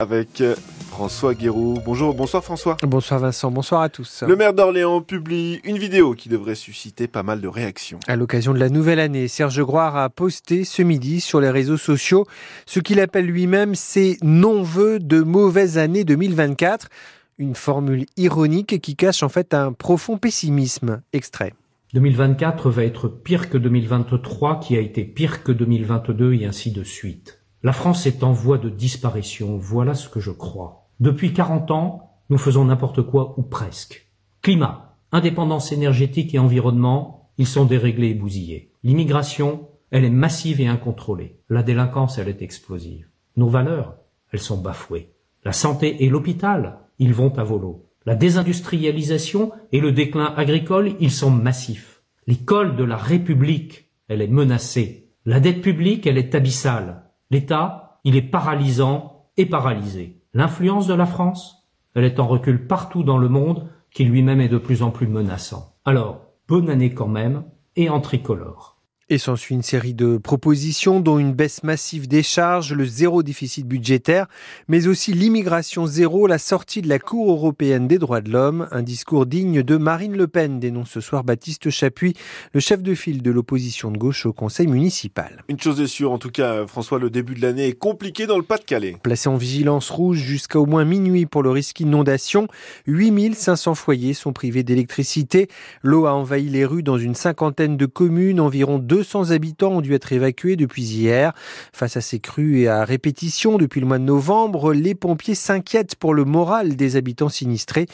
avec euh, François Guéroux. Bonjour, bonsoir François. Bonsoir Vincent, bonsoir à tous. Le maire d'Orléans publie une vidéo qui devrait susciter pas mal de réactions. À l'occasion de la nouvelle année, Serge Groire a posté ce midi sur les réseaux sociaux ce qu'il appelle lui-même ses non-vœux de mauvaise année 2024. Une formule ironique qui cache en fait un profond pessimisme. Extrait. 2024 va être pire que 2023 qui a été pire que 2022 et ainsi de suite. La France est en voie de disparition, voilà ce que je crois. Depuis 40 ans, nous faisons n'importe quoi ou presque. Climat, indépendance énergétique et environnement, ils sont déréglés et bousillés. L'immigration, elle est massive et incontrôlée. La délinquance, elle est explosive. Nos valeurs, elles sont bafouées. La santé et l'hôpital, ils vont à volo. La désindustrialisation et le déclin agricole, ils sont massifs. L'école de la République, elle est menacée. La dette publique, elle est abyssale. L'État, il est paralysant et paralysé. L'influence de la France, elle est en recul partout dans le monde, qui lui-même est de plus en plus menaçant. Alors, bonne année quand même, et en tricolore. Et s'ensuit une série de propositions, dont une baisse massive des charges, le zéro déficit budgétaire, mais aussi l'immigration zéro, la sortie de la Cour européenne des droits de l'homme. Un discours digne de Marine Le Pen, dénonce ce soir Baptiste Chapuis, le chef de file de l'opposition de gauche au conseil municipal. Une chose est sûre, en tout cas, François, le début de l'année est compliqué dans le Pas-de-Calais. Placé en vigilance rouge jusqu'à au moins minuit pour le risque inondation, 8500 foyers sont privés d'électricité. L'eau a envahi les rues dans une cinquantaine de communes, environ 2 200 habitants ont dû être évacués depuis hier. Face à ces crues et à répétition depuis le mois de novembre, les pompiers s'inquiètent pour le moral des habitants sinistrés.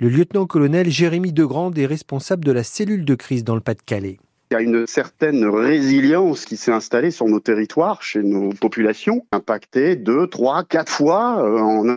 Le lieutenant-colonel Jérémy Degrand est responsable de la cellule de crise dans le Pas-de-Calais. Il y a une certaine résilience qui s'est installée sur nos territoires, chez nos populations, impactées deux, trois, quatre fois euh, en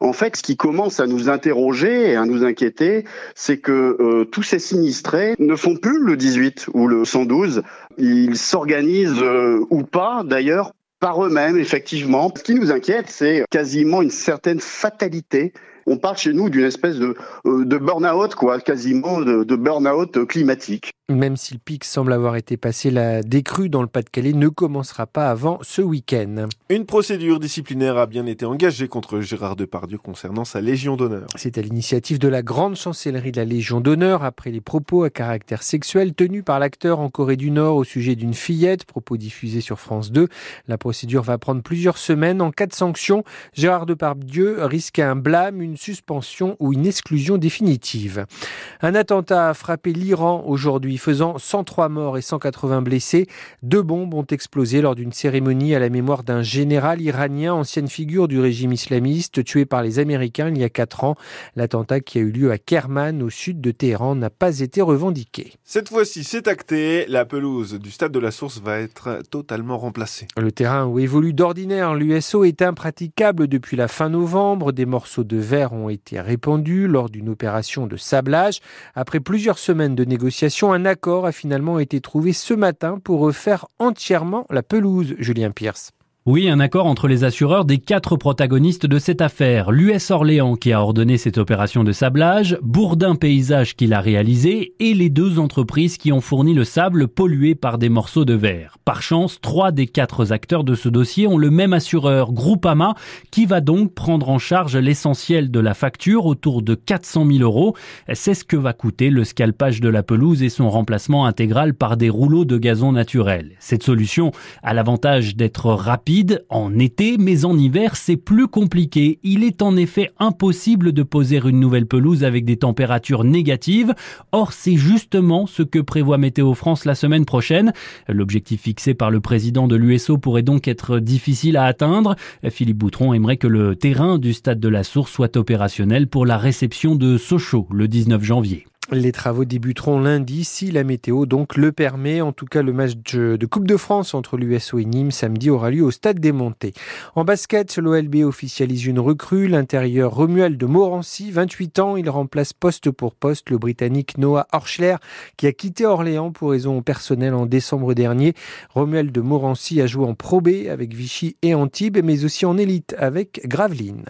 En fait, ce qui commence à nous interroger et à nous inquiéter, c'est que euh, tous ces sinistrés ne font plus le 18 ou le 112. Ils s'organisent euh, ou pas, d'ailleurs, par eux-mêmes, effectivement. Ce qui nous inquiète, c'est quasiment une certaine fatalité on parle chez nous d'une espèce de, euh, de burn-out, quoi, quasiment de, de burn-out climatique. Même si le pic semble avoir été passé, la décrue dans le Pas-de-Calais ne commencera pas avant ce week-end. Une procédure disciplinaire a bien été engagée contre Gérard Depardieu concernant sa Légion d'honneur. C'est à l'initiative de la grande chancellerie de la Légion d'honneur après les propos à caractère sexuel tenus par l'acteur en Corée du Nord au sujet d'une fillette, propos diffusés sur France 2. La procédure va prendre plusieurs semaines. En cas de sanction, Gérard Depardieu risque un blâme, une suspension ou une exclusion définitive. Un attentat a frappé l'Iran aujourd'hui faisant 103 morts et 180 blessés. Deux bombes ont explosé lors d'une cérémonie à la mémoire d'un général iranien, ancienne figure du régime islamiste, tué par les Américains il y a quatre ans. L'attentat qui a eu lieu à Kerman, au sud de Téhéran, n'a pas été revendiqué. Cette fois-ci, c'est acté. La pelouse du stade de la Source va être totalement remplacée. Le terrain où évolue d'ordinaire l'USO est impraticable depuis la fin novembre. Des morceaux de verre ont été répandus lors d'une opération de sablage. Après plusieurs semaines de négociations, un accord a finalement été trouvé ce matin pour refaire entièrement la pelouse, Julien Pierce. Oui, un accord entre les assureurs des quatre protagonistes de cette affaire. L'US Orléans qui a ordonné cette opération de sablage, Bourdin Paysage qui l'a réalisé et les deux entreprises qui ont fourni le sable pollué par des morceaux de verre. Par chance, trois des quatre acteurs de ce dossier ont le même assureur, Groupama, qui va donc prendre en charge l'essentiel de la facture, autour de 400 000 euros. C'est ce que va coûter le scalpage de la pelouse et son remplacement intégral par des rouleaux de gazon naturel. Cette solution a l'avantage d'être en été, mais en hiver, c'est plus compliqué. Il est en effet impossible de poser une nouvelle pelouse avec des températures négatives. Or, c'est justement ce que prévoit Météo France la semaine prochaine. L'objectif fixé par le président de l'USO pourrait donc être difficile à atteindre. Philippe Boutron aimerait que le terrain du stade de la Source soit opérationnel pour la réception de Sochaux le 19 janvier. Les travaux débuteront lundi si la météo donc le permet. En tout cas, le match de Coupe de France entre l'USO et Nîmes samedi aura lieu au stade des Montées. En basket, l'OLB officialise une recrue. L'intérieur Romuald de Morancy, 28 ans, il remplace poste pour poste le Britannique Noah Horschler qui a quitté Orléans pour raison personnelle en décembre dernier. Romuald de Morancy a joué en Pro B avec Vichy et Antibes, mais aussi en élite avec Gravelines.